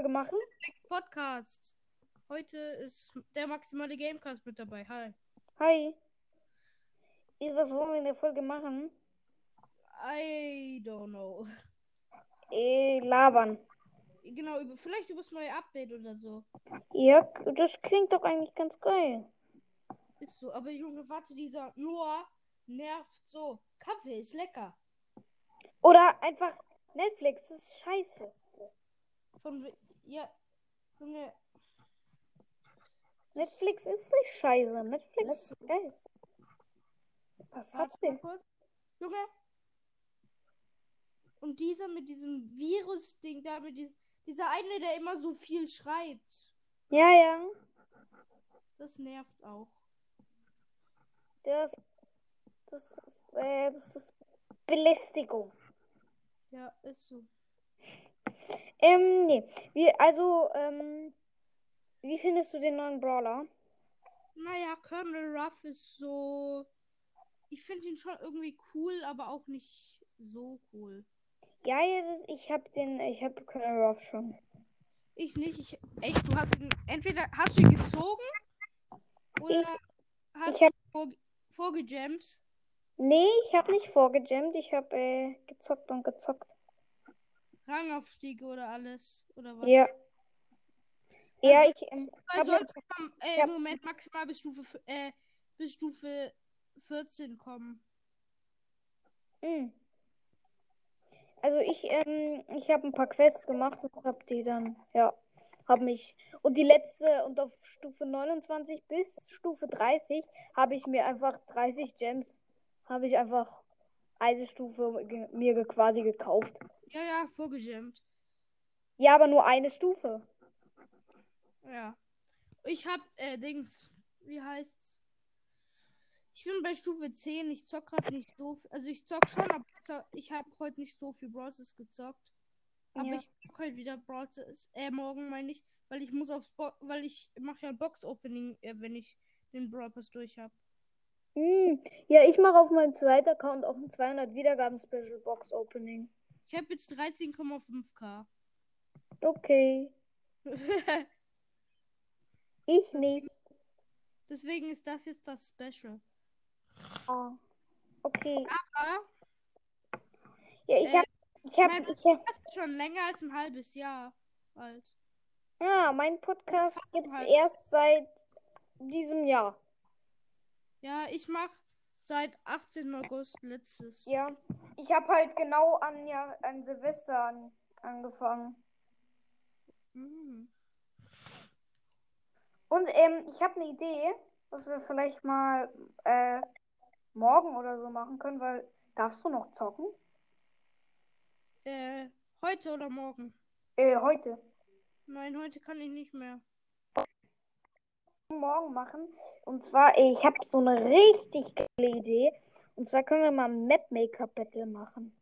Folge machen? Podcast. Heute ist der maximale Gamecast mit dabei. Hi. Hi. Was wollen wir in der Folge machen? I don't know. Äh, labern. Genau, über, vielleicht über das neue Update oder so. Ja, das klingt doch eigentlich ganz geil. Ist so. Aber Junge, warte, dieser Noah nervt so. Kaffee ist lecker. Oder einfach Netflix, ist scheiße. Von ja. Junge, Netflix ist nicht scheiße. Netflix ist geil. Was warte hat mal denn? kurz. Junge. Und dieser mit diesem Virus-Ding da, mit diesem, dieser eine, der immer so viel schreibt. Ja, ja. Das nervt auch. Das, das, ist, äh, das ist Belästigung. Ja, ist so. Ähm, nee. Wie, also, ähm, wie findest du den neuen Brawler? Naja, Colonel Ruff ist so. Ich finde ihn schon irgendwie cool, aber auch nicht so cool. Ja, das, ich hab den, ich hab Colonel Ruff schon. Ich nicht. Ich, echt, du hast ihn. Entweder hast du ihn gezogen oder hast ich hab- vor, vorgejammt. Nee, ich hab nicht vorgejammt, ich hab äh, gezockt und gezockt. Rangaufstiege oder alles. Oder was? Ja. Ja, Also, ich ähm, Weil hab kann, äh, hab- im Moment maximal bis Stufe, äh, bis Stufe 14 kommen. Hm. Also ich, ähm, ich habe ein paar Quests gemacht und hab die dann, ja, hab mich. Und die letzte, und auf Stufe 29 bis Stufe 30 habe ich mir einfach 30 Gems, habe ich einfach eine Stufe mir quasi gekauft. Ja, ja, vorgejammt. Ja, aber nur eine Stufe. Ja. Ich hab, äh, Dings. Wie heißt's? Ich bin bei Stufe 10. Ich zock grad nicht so viel. Also ich zock schon, aber ich, habe heute nicht so viel Brawlers gezockt. Aber Ja. ich zock heute wieder Brawlers. Äh, morgen meine ich. Weil ich muss aufs Bo weil ich mache ja ein Box-Opening, äh, wenn ich den Brawl Pass durch habe. Hm. Ja, ich mache auf meinem zweiten Account auch ein 200 Wiedergaben Special Box Opening. Ich habe jetzt 13,5k. Okay. Ich nicht. Deswegen ist das jetzt das Special. Ah. Okay. Aber Ja, ich Äh, hab, ich hab, mein- ich hab, ist schon länger als ein halbes Jahr alt. ja, mein Podcast gibt's halt. erst seit diesem Jahr. Ja, ich mache seit 18. August letztes. Ja. Ich habe halt genau an, ja, an Silvester an, angefangen. Mhm. Und ähm, ich habe eine Idee, was wir vielleicht mal äh, morgen oder so machen können, weil darfst du noch zocken? Äh, heute oder morgen? Äh, heute. Nein, heute kann ich nicht mehr. Morgen machen. Und zwar, ich habe so eine richtig geile Idee. Und zwar können wir mal ein Mapmaker Battle machen.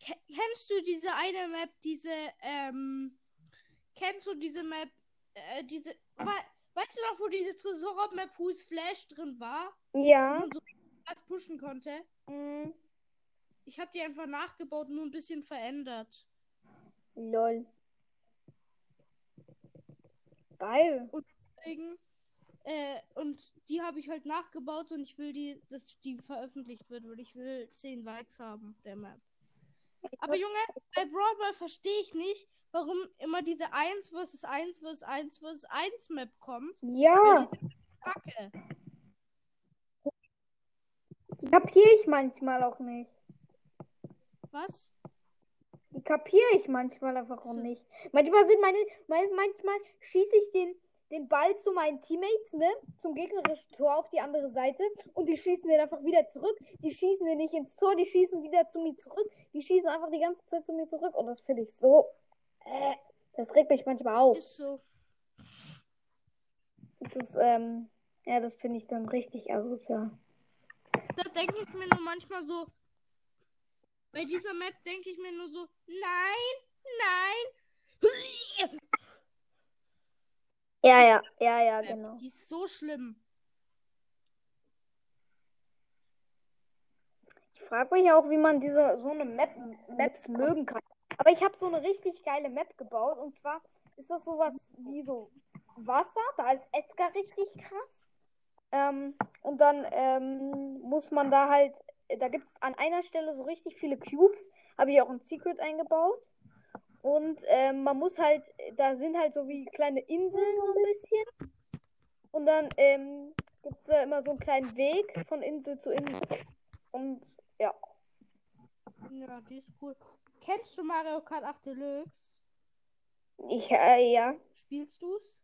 Ke kennst du diese eine Map, diese, ähm, kennst du diese Map, äh, diese, we weißt du noch, wo diese Tresor-Map Who's Flash drin war? Ja. man so was pushen konnte? Mm, Ich habe die einfach nachgebaut, nur ein bisschen verändert. lol. Geil. Deswegen, äh, und die habe ich halt nachgebaut und ich will die, dass die veröffentlicht wird, weil ich will 10 Likes haben auf der Map. Aber Junge, bei Brawl Ball verstehe ich nicht, warum immer diese 1 vs 1 vs 1 vs 1 Map kommt. Ja, kacke. die kapiere ich manchmal auch nicht. Was? Die kapiere ich manchmal einfach auch So. nicht. Manchmal sind meine, mein, manchmal schieße ich den, den Ball zu meinen Teammates, ne? Zum gegnerischen Tor auf die andere Seite und die schießen den einfach wieder zurück. Die schießen den nicht ins Tor, die schießen wieder zu mir zurück. Die schießen einfach die ganze Zeit zu mir zurück und das finde ich so. Äh, das regt mich manchmal auf. Ist so. Das, ähm, ja, das finde ich dann richtig asozial. Da denke ich mir nur manchmal so. Bei dieser Map denke ich mir nur so, nein, nein. Ja, ja, ja, ja, genau. Die ist so schlimm. Ich frage mich auch, wie man diese so eine Map, Maps mögen kann. Aber ich habe so eine richtig geile Map gebaut. Und zwar ist das sowas wie so Wasser. Da ist Edgar richtig krass. Ähm, und dann ähm, muss man da halt, da gibt es an einer Stelle so richtig viele Cubes. Habe ich auch ein Secret eingebaut. Und ähm, man muss halt, da sind halt so wie kleine Inseln so ein bisschen. Und dann ähm, gibt es da immer so einen kleinen Weg von Insel zu Insel. Und ja. Ja, die ist cool. Kennst du Mario Kart 8 Deluxe? Ich, äh, ja. Spielst du's?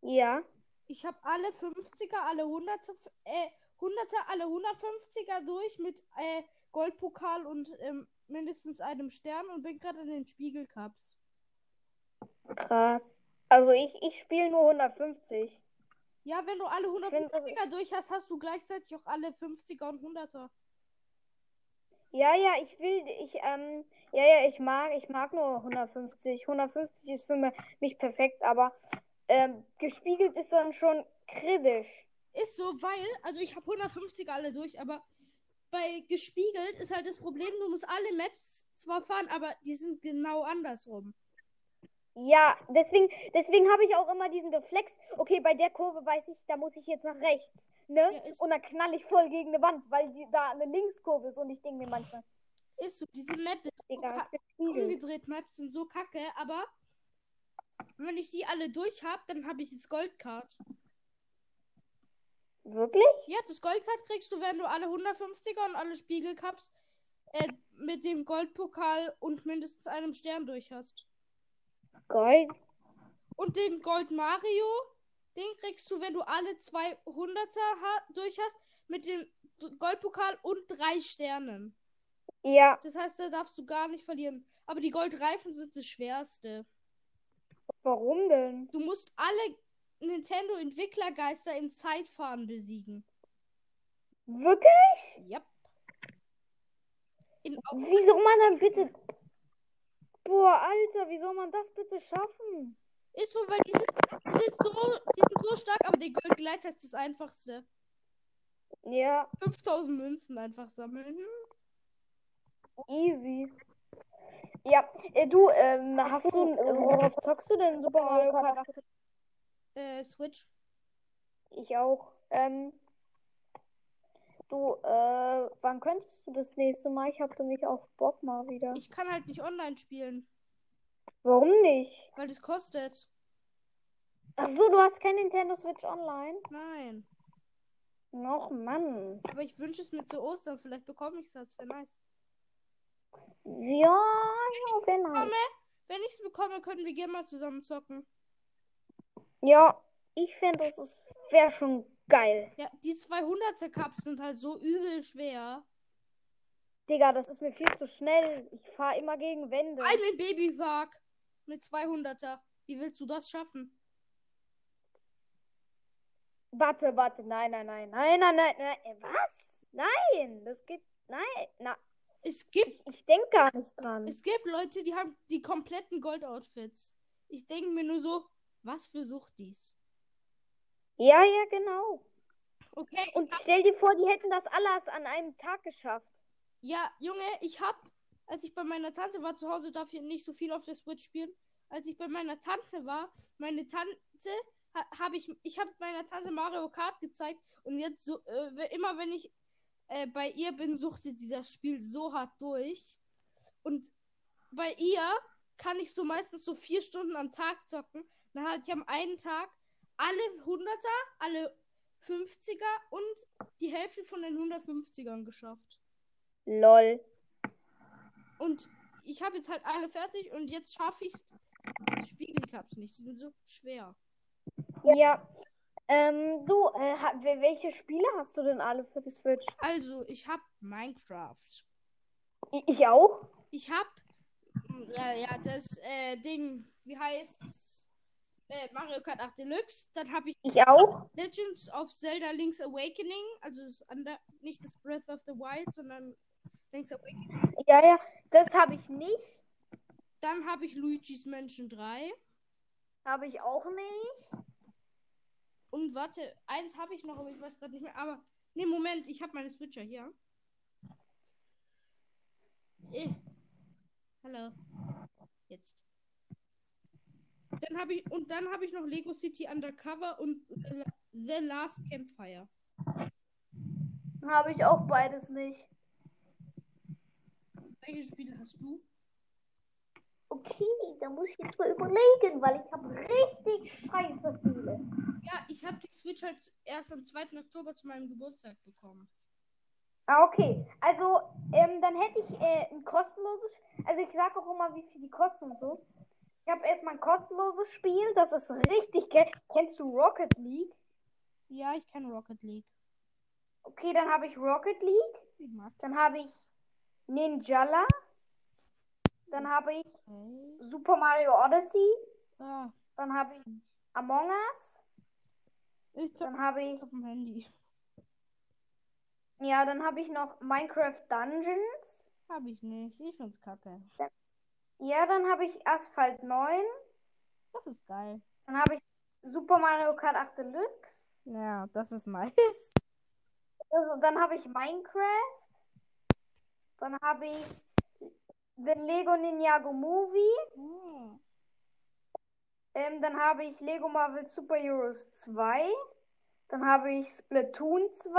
Ja. Ich habe alle 50er, alle 100er, äh, 100er, alle 150er durch mit äh, Goldpokal und ähm, mindestens einem Stern und bin gerade in den Spiegelcups. Krass. Also ich, ich spiele nur 150. Ja, wenn du alle find, das 150er durch hast, hast du gleichzeitig auch alle 50er und 100er. Ja, ja, ich will, ich, ähm, ja, ja, ich mag, ich mag nur 150. 150 ist für mi- mich perfekt, aber ähm, gespiegelt ist dann schon kritisch. Ist so, weil, also ich habe 150er alle durch, aber bei gespiegelt ist halt das Problem, du musst alle Maps zwar fahren, aber die sind genau andersrum. Ja, deswegen, deswegen habe ich auch immer diesen Reflex. Okay, bei der Kurve weiß ich, da muss ich jetzt nach rechts, ne? Ja, Und dann knall ich voll gegen eine Wand, weil die, da eine Linkskurve ist und ich denke mir manchmal, Ist so, diese Map ist so Digga, gespiegelt. umgedreht, Maps sind so kacke, aber wenn ich die alle durch habe, dann habe ich jetzt Goldcard. Wirklich? Ja, das Goldcard kriegst du, wenn du alle 150er und alle Spiegelcups äh, mit dem Goldpokal und mindestens einem Stern durch hast. Geil. Und den Gold Mario, den kriegst du, wenn du alle 200er ha durch hast, mit dem Goldpokal und drei Sternen. Ja, Das heißt, da darfst du gar nicht verlieren. Aber die Goldreifen sind das Schwerste. warum denn? Du musst alle Nintendo-Entwicklergeister in Zeitfahren besiegen. Wirklich? Yep. In, Wie soll man dann bitte. Boah, Alter, wie soll man das bitte schaffen? ist so, weil die sind, die sind, so, die sind so stark, aber der Goldgleiter ist das einfachste. Ja, 5000 Münzen einfach sammeln. Hm. easy. Ja, äh, du, ähm, hast du, äh, worauf zockst du denn Super Mario Kart 8? Äh, Switch. Ich auch. Ähm, du, äh, wann könntest du das nächste Mal? Ich hab nämlich auch Bock mal wieder. Ich kann halt nicht online spielen, Warum nicht? weil das kostet. Ach so, du hast kein Nintendo Switch Online? Nein. Noch, Mann. Aber ich wünsche es mir zu Ostern. Vielleicht bekomme ich es. Das wäre nice. Ja. Wenn ich es bekomme, können wir gerne mal zusammen zocken. Ja, ich finde, das wäre schon geil. Ja, die 200er Cups sind halt so übel schwer. Digga, das ist mir viel zu schnell. Ich fahre immer gegen Wände. Einen Babypark mit 200er. Wie willst du das schaffen? Warte, warte, nein, nein, nein, nein, nein, nein, nein. Äh, Was? Nein, das geht. Nein, na, Es gibt, ich denke gar nicht dran. es gibt Leute, die haben die kompletten Gold-Outfits. Ich denke mir nur so, was für Suchtis. Ja, ja, genau. Okay, Und stell dir vor, die hätten das alles an einem Tag geschafft. Ja, Junge, ich hab, als ich bei meiner Tante war zu Hause, darf ich nicht so viel auf der Switch spielen. Als ich bei meiner Tante war, meine Tante, ha, habe ich, ich habe meiner Tante Mario Kart gezeigt und jetzt so, äh, immer wenn ich äh, bei ihr bin, suchtet sie das Spiel so hart durch. Und bei ihr kann ich so meistens so vier Stunden am Tag zocken. Dann hatte ich am einen Tag alle 100er, alle 50er und die Hälfte von den 150ern geschafft. Lol. Und ich habe jetzt halt alle fertig und jetzt schaffe ich die Spiegelcups nicht. Die sind so schwer. Ja. Ähm, du, äh, welche Spiele hast du denn alle für die Switch? Also, ich habe Minecraft. Ich auch? Ich habe ja, ja, das äh, Ding, wie heißt's? Äh, Mario Kart 8 Deluxe. Dann habe ich Ich auch? Legends of Zelda Link's Awakening. Also das andere, nicht das Breath of the Wild, sondern Link's Awakening. Ja, ja. Das habe ich nicht. Dann habe ich Luigi's Mansion 3. Habe ich auch nicht. Und warte, eins habe ich noch, aber ich weiß gerade nicht mehr. Aber, nee, Moment, ich habe meine Switcher hier. Eh. Hallo. Jetzt. Dann habe ich und dann habe ich noch Lego City Undercover und The, The Last Campfire. Habe ich auch beides nicht. Welche Spiele hast du? Okay, da muss ich jetzt mal überlegen, weil ich habe richtig scheiße viele. Ja, ich habe die Switch halt erst am 2. Oktober zu meinem Geburtstag bekommen. Ah, okay. Also, ähm, dann hätte ich äh, ein kostenloses. Also, ich sage auch immer, wie viel die kosten und so. Ich habe erstmal ein kostenloses Spiel. Das ist richtig geil. Kennst du Rocket League? Ja, ich kenne Rocket League. Okay, dann habe ich Rocket League. Dann habe ich Ninjala. Dann habe ich Okay. Super Mario Odyssey. Ah, Dann habe ich Among Us. ich Dann habe ich, auf dem Handy. ja, dann habe ich noch Minecraft Dungeons. Hab ich nicht. Ich find's kacke. Ja, dann habe ich Asphalt 9. Das ist geil. Dann habe ich Super Mario Kart 8 Deluxe. Ja, das ist nice. Also, dann habe ich Minecraft. Dann habe ich The Lego Ninjago Movie. Hm. Ähm, dann habe ich Lego Marvel Super Heroes 2. Dann habe ich Splatoon 2.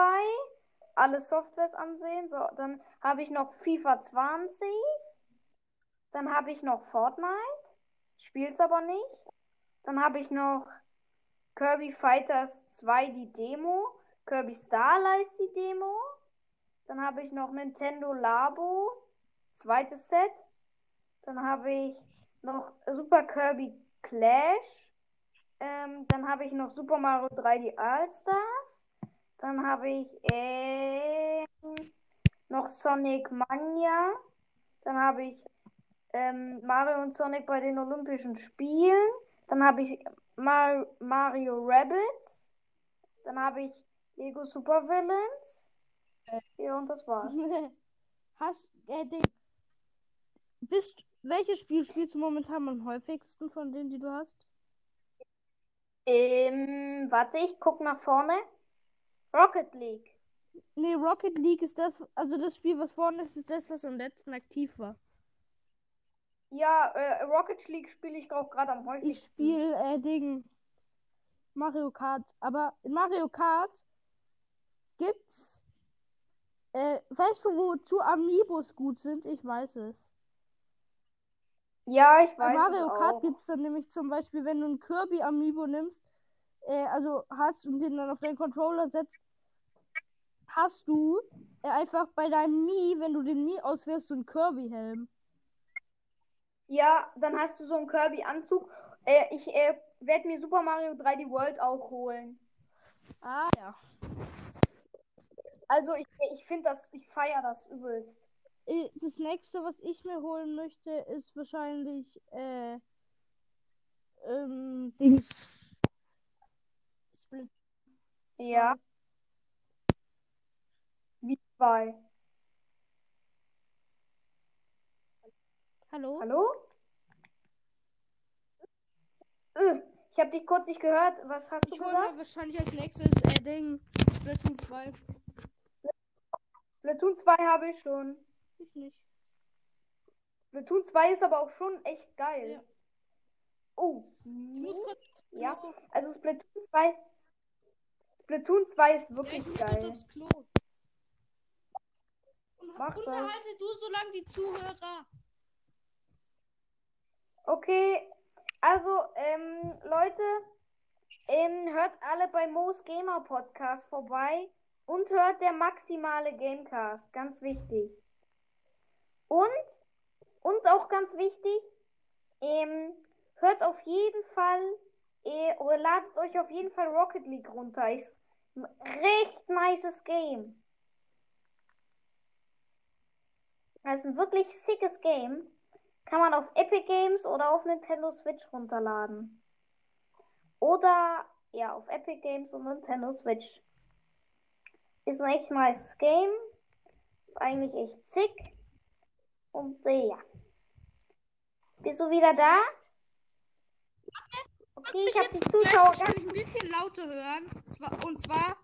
Alle Softwares ansehen. So, dann habe ich noch FIFA 20. Dann habe ich noch Fortnite. Spiel's aber nicht. Dann habe ich noch Kirby Fighters 2 die Demo. Kirby Starlight die Demo. Dann habe ich noch Nintendo Labo. Zweites Set. Dann habe ich noch Super Kirby Clash. Ähm, dann habe ich noch Super Mario 3D All-Stars. Dann habe ich ähm, noch Sonic Mania. Dann habe ich ähm, Mario und Sonic bei den Olympischen Spielen. Dann habe ich Mar Mario Rabbits. Dann habe ich Lego Super Villains. Ja, und das war's. Hast, äh, den, bist, welches Spiel spielst du momentan am häufigsten von denen, die du hast? Ähm, warte, ich guck nach vorne. Rocket League. Nee, Rocket League ist das, also das Spiel, was vorne ist, ist das, was am letzten aktiv war. Ja, äh, Rocket League spiele ich auch gerade am Ich häufigsten. spiele, äh, Ding, Mario Kart. Aber in Mario Kart gibt's, äh, weißt du, wozu Amiibos gut sind? Ich weiß es. Ja, ich weiß Mario es Kart gibt es dann nämlich zum Beispiel, wenn du einen Kirby Amiibo nimmst, äh, also hast und den dann auf deinen Controller setzt, hast du äh, einfach bei deinem Mii, wenn du den Mii auswählst, so einen Kirby-Helm. Ja, dann hast du so einen Kirby-Anzug. Äh, ich äh, werde mir Super Mario 3D World auch holen. Ah ja. Also ich, ich finde das, ich feiere das übelst. Äh, Das nächste, was ich mir holen möchte, ist wahrscheinlich äh, ähm, Dings. Split. Ja. Wie zwei. Hallo? Hallo? Äh, ich habe dich kurz nicht gehört. Was hast du Ich hole gesagt? mir wahrscheinlich als nächstes äh, Ding. Splatoon 2. Splatoon 2 habe ich schon. Ich nicht. Splatoon 2 ist aber auch schon echt geil. Ja. Oh. Ich muss kurz. aufs Ja, also Splatoon 2. Splatoon 2 ist Ja, wirklich ich kurz geil. aufs Klo. Und unterhalte du so lange die Zuhörer. Okay, also, ähm, Leute, ähm, hört alle bei Moos Gamer Podcast vorbei und hört der maximale Gamecast, ganz wichtig. Und, und auch ganz wichtig, ähm, hört auf jeden Fall, äh, oder ladet euch auf jeden Fall Rocket League runter. Ist ein recht nices Game. Das ist ein wirklich sickes Game. Kann man auf Epic Games oder auf Nintendo Switch runterladen. Oder ja, auf Epic Games und Nintendo Switch. Ist ein echt nice Game. Ist eigentlich echt sick. Und äh, ja. Bist du wieder da? Okay, ich mich habe die Zuschauer gleich ganz. wahrscheinlich ein bisschen lauter hören. Und zwar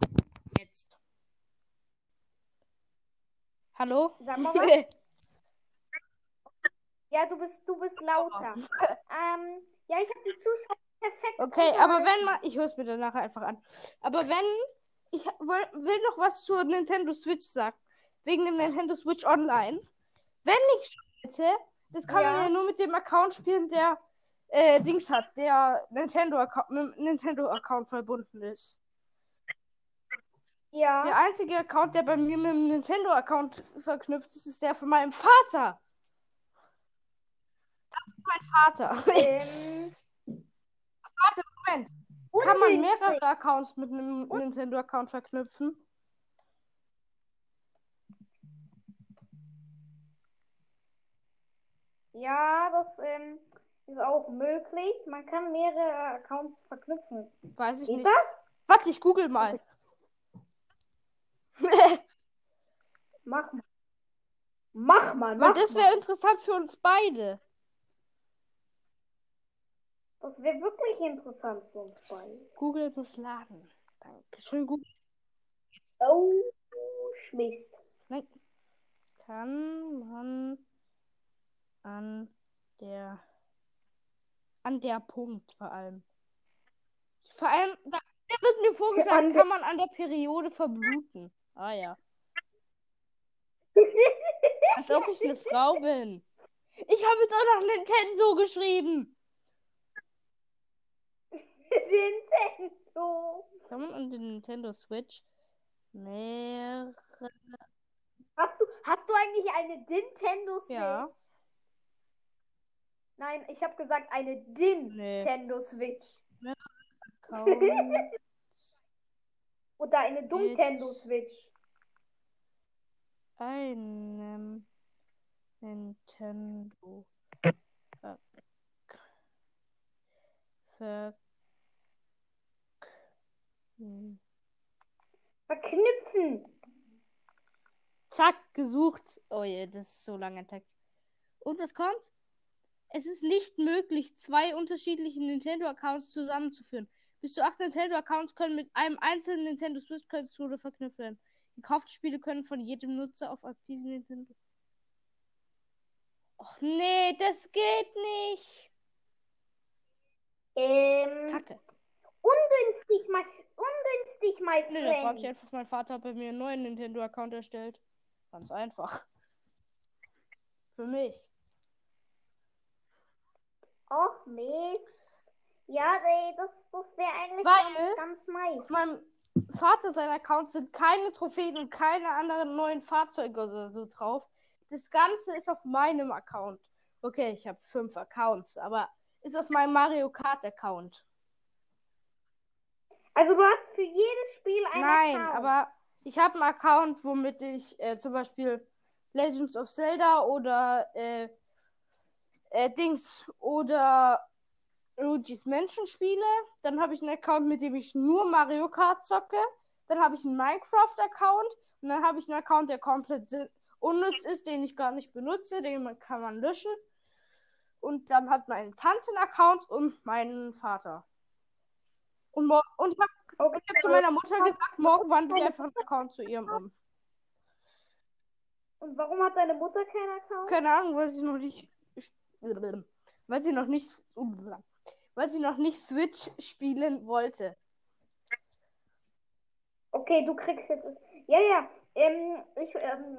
jetzt. Hallo? Sag mal was. Ja, du bist, du bist lauter. ähm, ja, ich habe die Zuschauer perfekt. Okay, aber wenn man. Ich höre es mir dann nachher einfach an. Aber wenn. Ich will, will noch was zur Nintendo Switch sagen. Wegen dem Nintendo Switch Online. Wenn ich hätte, das kann man Ja. ja nur mit dem Account spielen, der äh, Dings hat, der Nintendo Account, mit dem Nintendo Account verbunden ist. Ja. Der einzige Account, der bei mir mit dem Nintendo Account verknüpft ist, ist der von meinem Vater. Das ist mein Vater. Ähm, Warte, Moment. Kann man mehrere Accounts mit einem Nintendo-Account verknüpfen? Ja, das ähm, ist auch möglich. Man kann mehrere Accounts verknüpfen. Weiß ich Geht nicht. das? Warte, ich google mal. Mach mal. Mach mal, mach das mal. wäre interessant für uns beide. Das wäre wirklich interessant für uns beide. Google muss laden. Dankeschön, Google. Oh, Schmist. Nein. Kann man an der an der Punkt vor allem. Vor allem, da, wird mir vorgeschlagen, kann man an der Periode verbluten. Ah ja. Als ob ich eine Frau bin. Ich habe jetzt auch noch Nintendo geschrieben. Nintendo. Kann man an den Nintendo Switch mehrere. Hast du, hast du eigentlich eine Nintendo Switch? Ja. Nein, ich habe gesagt eine Nintendo Switch. Oder eine Nintendo Switch. einem Nintendo Ver Hm. Verknüpfen. Zack, gesucht. Oh je, das ist so lange Text. Und was kommt? Es ist nicht möglich, zwei unterschiedliche Nintendo-Accounts zusammenzuführen. Bis zu acht Nintendo-Accounts können mit einem einzelnen Nintendo Switch-Controller verknüpft werden. Gekaufte Spiele können von jedem Nutzer auf aktiven Nintendo. Och nee, das geht nicht. Ähm, Kacke. ungünstig, mein, ungünstig, mein Nee, da frage ich einfach meinen Vater, ob er mir einen neuen Nintendo-Account erstellt. Ganz einfach. Für mich. Och, Mist. Ja, nee, das, das wäre eigentlich Weil- ganz, ganz nice. Auf meinem Vater sein Account sind keine Trophäen und keine anderen neuen Fahrzeuge oder so drauf. Das Ganze ist auf meinem Account. Okay, ich habe fünf Accounts, aber ist auf meinem Mario Kart Account. Also du hast für jedes Spiel einen Nein, Account. aber ich habe einen Account, womit ich äh, zum Beispiel Legends of Zelda oder äh, äh, Dings oder Luigi's Mansion spiele. Dann habe ich einen Account, mit dem ich nur Mario Kart zocke. Dann habe ich einen Minecraft-Account. Und dann habe ich einen Account, der komplett unnütz ist, den ich gar nicht benutze. Den kann man löschen. Und dann hat meine Tante einen Account und meinen Vater. Und, und ich habe Okay, habe zu meiner Mutter gesagt, morgen wandle ich einfach einen Account zu ihrem um. Und warum hat deine Mutter keinen Account? Keine Ahnung, weil sie noch nicht. Weil sie noch nicht. Weil sie noch nicht Switch spielen wollte. Okay, du kriegst jetzt. Ja, ja. Ähm, ich ähm,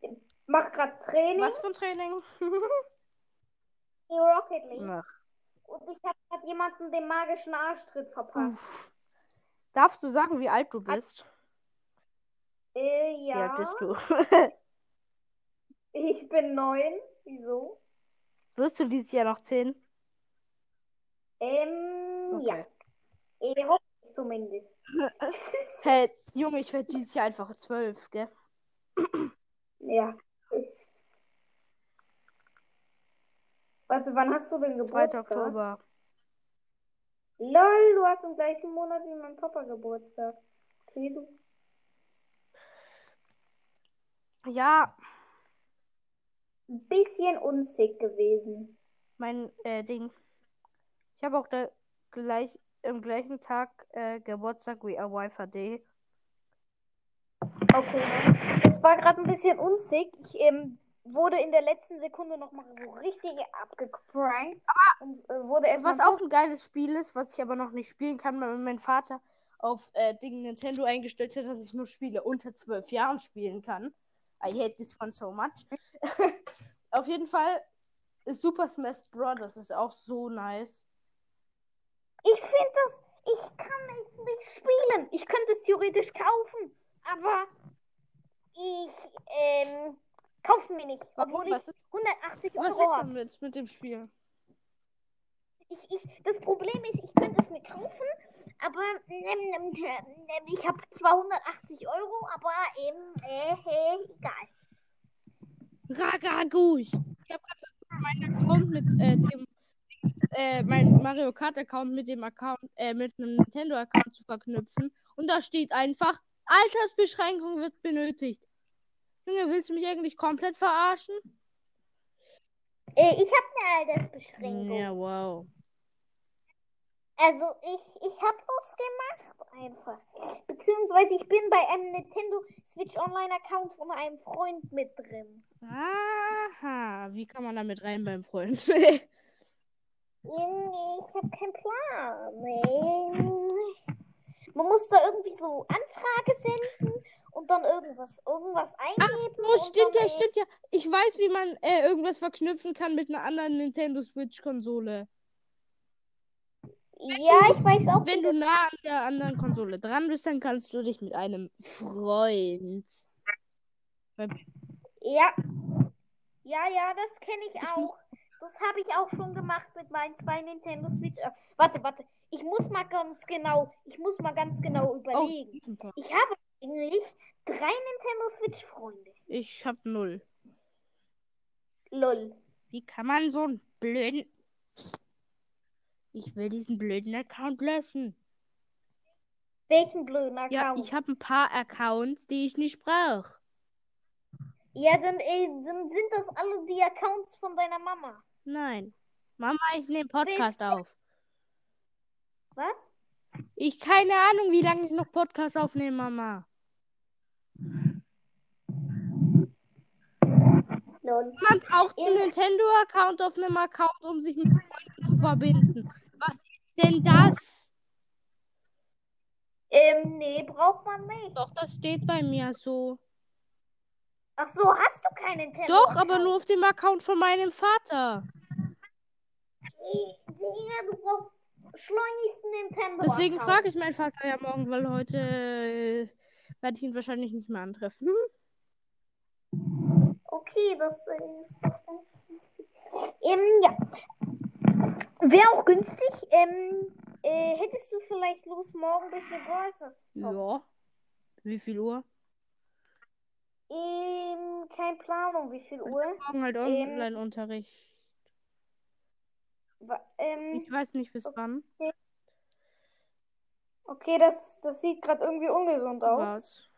äh, mach gerade Training Was für ein Training? in Rocket League. Ach, Und ich habe gerade jemanden den magischen Arschtritt verpasst. uff. Darfst du sagen, wie alt du bist? Äh, Wie ja. alt bist du? Ich bin neun. Wieso? Wirst du dieses Jahr noch 10? Ähm, ja. Okay. Ich hoffe zumindest. Hey, Junge, ich werde dieses Jahr einfach 12, gell? Ja. Warte, wann hast du denn 2. Geburtstag? Oktober. Lol, du hast im gleichen Monat wie mein Papa Geburtstag. Okay, du. Ja, Ein bisschen unsick gewesen. mein äh, Ding. Ich habe auch da gleich im gleichen Tag äh, Geburtstag wie AYVD. Okay, ne? Das war gerade ein bisschen unsick. Ich ähm, wurde in der letzten Sekunde nochmal so richtig abgeprankt. und äh, wurde erstmal. Was auch ein geiles Spiel ist, was ich aber noch nicht spielen kann, weil mein Vater auf äh, Ding Nintendo eingestellt hat, dass ich nur Spiele unter zwölf Jahren spielen kann. I hate this one so much. auf jeden Fall ist Super Smash Bros. ist auch so nice. Ich finde das. Ich kann es nicht spielen. Ich könnte es theoretisch kaufen. Aber ich ähm, kauf's mir nicht. Warum? Obwohl ich Was ist- 180 Was Euro ist habe. denn mit, mit dem Spiel? Ich, ich, das Problem ist, ich könnte es mir kaufen, aber ähm, ähm, ich habe 280 Euro, aber eben, äh, äh, egal. Ragagusch. Ich habe gerade versucht, meinen Account mit äh, dem äh, mein Mario Kart Account mit dem Account äh, mit einem Nintendo Account zu verknüpfen und da steht einfach Altersbeschränkung wird benötigt. Junge, willst du mich eigentlich komplett verarschen? Äh, ich habe eine Altersbeschränkung. Ja, wow. Also ich, ich habe das gemacht einfach. Beziehungsweise ich bin bei einem Nintendo Switch Online Account von einem Freund mit drin. Aha, wie kann man damit rein beim Freund? Ich habe keinen Plan. Nee. Man muss da irgendwie so Anfrage senden und dann irgendwas, irgendwas Ach eingeben. so, und stimmt ja, stimmt ja. Ich weiß, wie man äh, irgendwas verknüpfen kann mit einer anderen Nintendo Switch Konsole. Ja, ich weiß auch. Wenn du nah an der anderen Konsole dran bist, dann kannst du dich mit einem Freund. Ja. Ja, ja, das kenne ich Ich muss- auch. Das habe ich auch schon gemacht mit meinen zwei Nintendo Switch. Äh, warte, warte. Ich muss mal ganz genau, ich muss mal ganz genau überlegen. super. Ich habe eigentlich drei Nintendo Switch Freunde. Ich hab null. Lol. Wie kann man so einen blöden. Ich will diesen blöden Account löschen. Welchen blöden Account? Ja, ich habe ein paar Accounts, die ich nicht brauche. Ja, dann, äh, dann sind das alle die Accounts von deiner Mama. Nein. Mama, ich nehme Podcast auf. Was? Ich keine Ahnung, wie lange ich noch Podcast aufnehme, Mama. Man braucht einen. Nintendo-Account auf einem Account, um sich mit Freunden zu verbinden. Was ist denn das? Ähm, nee, braucht man nicht. Doch, das steht bei mir so. Ach so, hast du keinen Nintendo? Doch, aber nur auf dem Account von meinem Vater. Ja, du brauchst schleunigst Nintendo. Deswegen frage ich meinen Vater ja morgen, weil heute äh, werde ich ihn wahrscheinlich nicht mehr antreffen. Okay, das ist doch ganz Ähm, ja. Wäre auch günstig. Ähm, äh, hättest du vielleicht Lust, morgen ein bisschen Brawl? Ja. Wie viel Uhr? Ähm, kein Plan, um wie viel Uhr. Morgen halt Ähm. Online-Unterricht. Ähm, Ich weiß nicht bis wann. okay, das, das sieht gerade irgendwie ungesund aus. Was?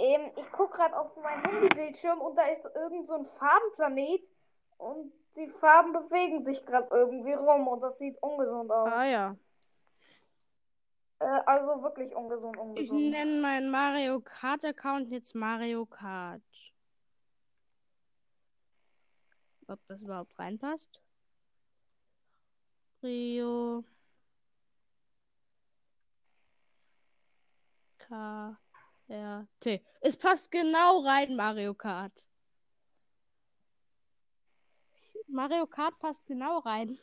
Ähm, ich gucke gerade auf meinen Handybildschirm und da ist irgend so ein Farbenplanet und die Farben bewegen sich gerade irgendwie rum und das sieht ungesund aus. Ah ja. Äh, also wirklich ungesund, Ich ungesund. nenne meinen Mario Kart-Account jetzt Mario Kart. Ob das überhaupt reinpasst? Rio. K. R. T. Es passt genau rein, Mario Kart. Mario Kart passt genau rein.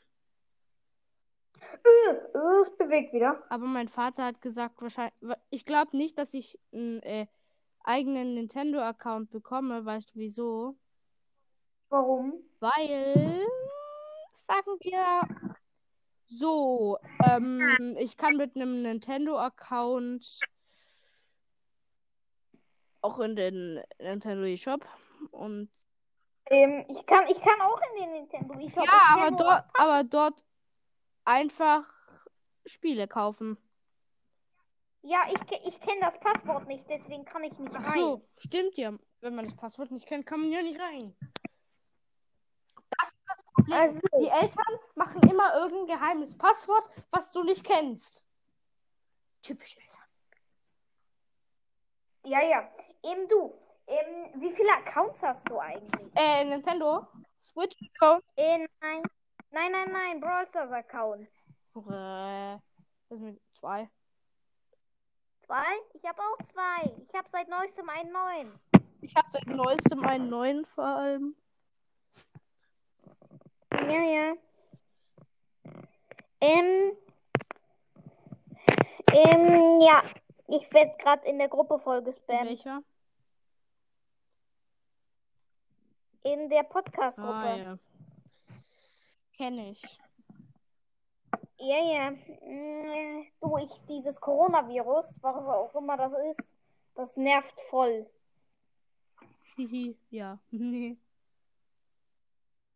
Äh, es bewegt wieder. Aber mein Vater hat gesagt, wahrscheinlich. Ich glaube nicht, dass ich einen äh, eigenen Nintendo-Account bekomme. Weißt du wieso? Warum? Weil, sagen wir so, ähm, ich kann mit einem Nintendo-Account auch in den Nintendo eShop und Ähm, ich kann, ich kann auch in den Nintendo eShop. ja, aber dort, aber dort einfach Spiele kaufen. Ja, ich, ich kenne das Passwort nicht, deswegen kann ich nicht Ach rein. so, stimmt ja. Wenn man das Passwort nicht kennt, kann man ja nicht rein. Das ist das Problem. Also, Die Eltern machen immer irgendein geheimes Passwort, was du nicht kennst. Typisch Eltern. ja, ja. Eben du. Ähm, wie viele Accounts hast du eigentlich? Äh, Nintendo. Switch Account. Äh, nein. Nein, nein, nein, Brawl Stars Accounts. Äh, das sind zwei. Zwei? Ich habe auch zwei. Ich habe seit neuestem einen neuen. Ich habe seit neuestem einen neuen vor allem. Ja, ja. Ähm. Ähm, ja. Ich werde gerade in der Gruppe voll gespammt. Welcher? In der Podcast-Gruppe. Ah, ja. Kenne ich. Ja, ja. Mm, Du, ich, dieses Coronavirus, was auch immer das ist, das nervt voll. Hihi, ja. Nee.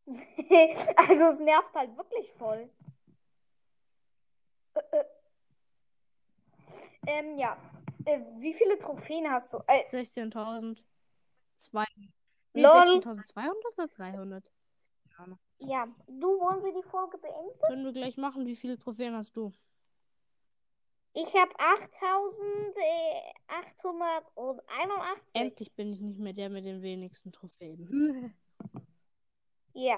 also es nervt halt wirklich voll. Äh, äh. Ähm, ja. Äh, wie viele Trophäen hast du? Äh, 16.000. Nee, Lol. 16.200 oder 300? Keine Ahnung. ja. Du, wollen wir die Folge beenden? Können wir gleich machen. Wie viele Trophäen hast du? Ich habe 8881. Endlich bin ich nicht mehr der mit den wenigsten Trophäen. Ja.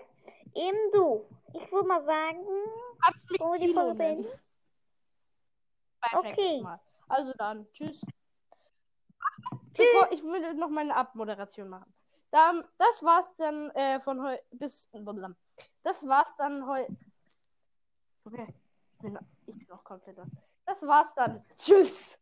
Eben du. Ich würde mal sagen, Kannst mich wollen wir die Folge beenden? Okay. Also dann, tschüss. Bevor ich will noch meine Abmoderation machen. Dann, das war's dann äh, von heute bis. Das war's dann heute. Okay. Ich bin, ich auch komplett aus. Das war's dann. Tschüss.